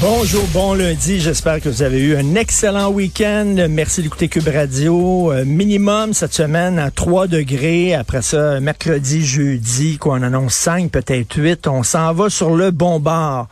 Bonjour, bon lundi. J'espère que vous avez eu un excellent week-end. Merci d'écouter Cube Radio. Euh, minimum cette semaine à 3 degrés. Après ça, mercredi, jeudi, quoi, on annonce 5, peut-être 8. On s'en va sur le bon bord.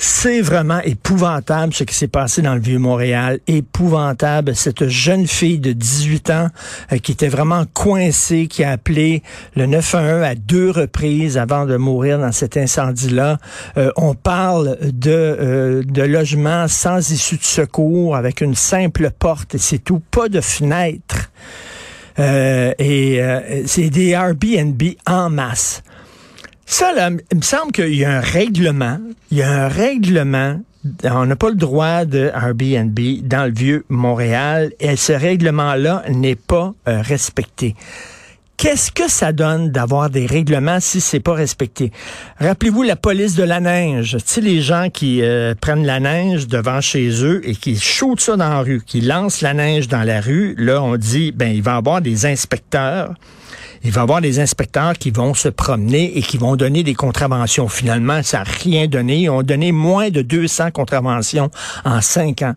C'est vraiment épouvantable ce qui s'est passé dans le Vieux-Montréal. Épouvantable. Cette jeune fille de 18 ans euh, qui était vraiment coincée, qui a appelé le 911 à deux reprises avant de mourir dans cet incendie-là. Euh, on parle de, euh, de logements sans issue de secours avec une simple porte et c'est tout. Pas de fenêtre. et c'est des Airbnb en masse. Ça, là, il me semble qu'il y a un règlement. Il y a un règlement. On n'a pas le droit de Airbnb dans le vieux Montréal et ce règlement-là n'est pas euh, respecté. Qu'est-ce que ça donne d'avoir des règlements si c'est pas respecté? Rappelez-vous la police de la neige. Tu sais, les gens qui euh, prennent la neige devant chez eux et qui shootent ça dans la rue, qui lancent la neige dans la rue, là, on dit, ben, il va y avoir des inspecteurs il va y avoir des inspecteurs qui vont se promener et qui vont donner des contraventions. Finalement, ça n'a rien donné. Ils ont donné moins de 200 contraventions en cinq ans.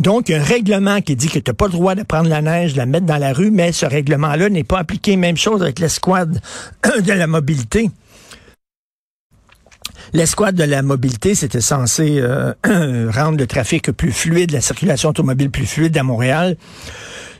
Donc, un règlement qui dit que tu n'as pas le droit de prendre la neige, de la mettre dans la rue, mais ce règlement-là n'est pas appliqué. Même chose avec l'escouade de la mobilité. L'escouade de la mobilité, c'était censé euh, rendre le trafic plus fluide, la circulation automobile plus fluide à Montréal.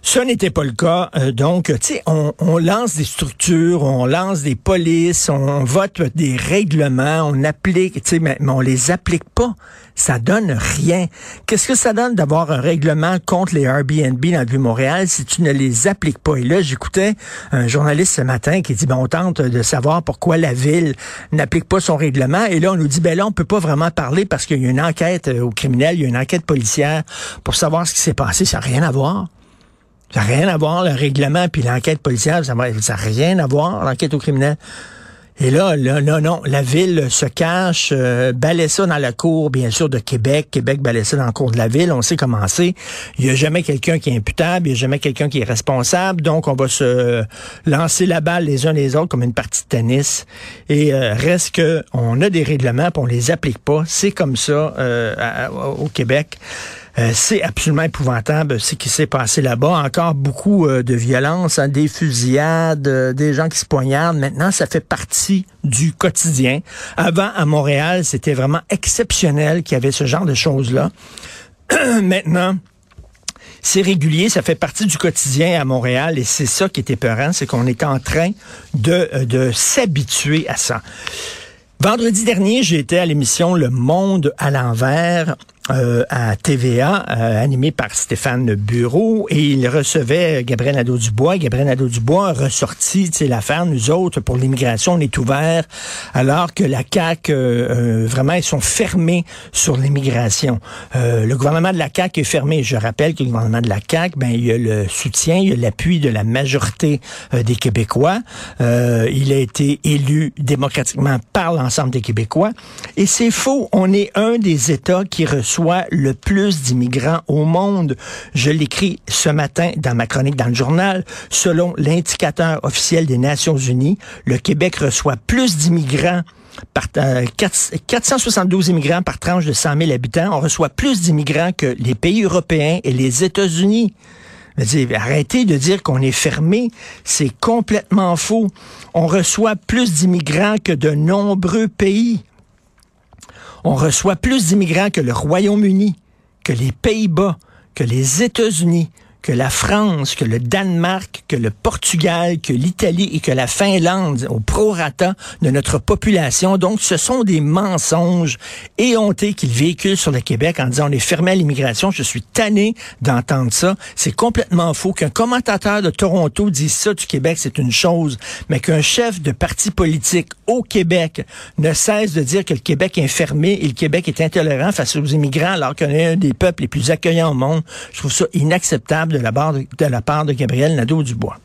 Ce n'était pas le cas. Euh, donc, tu sais, on, lance des structures, on lance des polices, on vote des règlements, on applique, tu sais, mais, mais, on les applique pas. Ça donne rien. Qu'est-ce que ça donne d'avoir un règlement contre les Airbnb dans le Vieux-Montréal si tu ne les appliques pas? Et là, j'écoutais un journaliste ce matin qui dit, ben, on tente de savoir pourquoi la ville n'applique pas son règlement. Et là, on nous dit, ben là, on peut pas vraiment parler parce qu'il y a une enquête euh, au criminel, il y a une enquête policière pour savoir ce qui s'est passé. Ça n'a rien à voir. Ça n'a rien à voir, le règlement puis l'enquête policière, ça n'a rien à voir, l'enquête au criminel. Et là, là, non, non, la ville se cache, euh, ça dans la cour, bien sûr, de Québec. Québec balaie ça dans la cour de la ville. On sait comment c'est. Il n'y a jamais quelqu'un qui est imputable, il n'y a jamais quelqu'un qui est responsable. Donc, on va se lancer la balle les uns les autres comme une partie de tennis. Et euh, reste que on a des règlements, puis on les applique pas. C'est comme ça euh, au Québec. Euh, c'est absolument épouvantable ce qui s'est passé là-bas. Encore beaucoup euh, de violence, hein, des fusillades, euh, des gens qui se poignardent. Maintenant, ça fait partie du quotidien. Avant, à Montréal, c'était vraiment exceptionnel qu'il y avait ce genre de choses-là. Maintenant, c'est régulier, ça fait partie du quotidien à Montréal et c'est ça qui est épeurant, c'est qu'on est en train de s'habituer à ça. Vendredi dernier, j'ai été à l'émission Le Monde à l'envers euh, à TVA, euh, animé par Stéphane Bureau, et il recevait Gabriel Nadeau-Dubois. Gabriel Nadeau-Dubois a ressorti l'affaire, nous autres, pour l'immigration, on est ouvert, alors que la CAQ, euh, vraiment, ils sont fermés sur l'immigration. le gouvernement de la CAQ est fermé. Je rappelle que le gouvernement de la CAQ, ben, il y a le soutien, il y a l'appui de la majorité des Québécois. il a été élu démocratiquement par l'ensemble des Québécois. Et c'est faux. On est un des États qui reçoit soit le plus d'immigrants au monde. Je l'écris ce matin dans ma chronique dans le journal. Selon l'indicateur officiel des Nations Unies, le Québec reçoit plus d'immigrants par, 472 euh, immigrants par tranche de 100 000 habitants. On reçoit plus d'immigrants que les pays européens et les États-Unis. Arrêtez de dire qu'on est fermé, c'est complètement faux. On reçoit plus d'immigrants que de nombreux pays. On reçoit plus d'immigrants que le Royaume-Uni, que les Pays-Bas, que les États-Unis, que la France, que le Danemark, que le Portugal, que l'Italie et que la Finlande au prorata de notre population. Donc, ce sont des mensonges éhontés qu'ils véhiculent sur le Québec en disant on est fermé à l'immigration. Je suis tanné d'entendre ça. C'est complètement faux. Qu'un commentateur de Toronto dise ça du Québec, c'est une chose, mais qu'un chef de parti politique au Québec ne cesse de dire que le Québec est fermé et le Québec est intolérant face aux immigrants alors qu'on est un des peuples les plus accueillants au monde, je trouve ça inacceptable de la part de, Gabriel Nadeau-Dubois.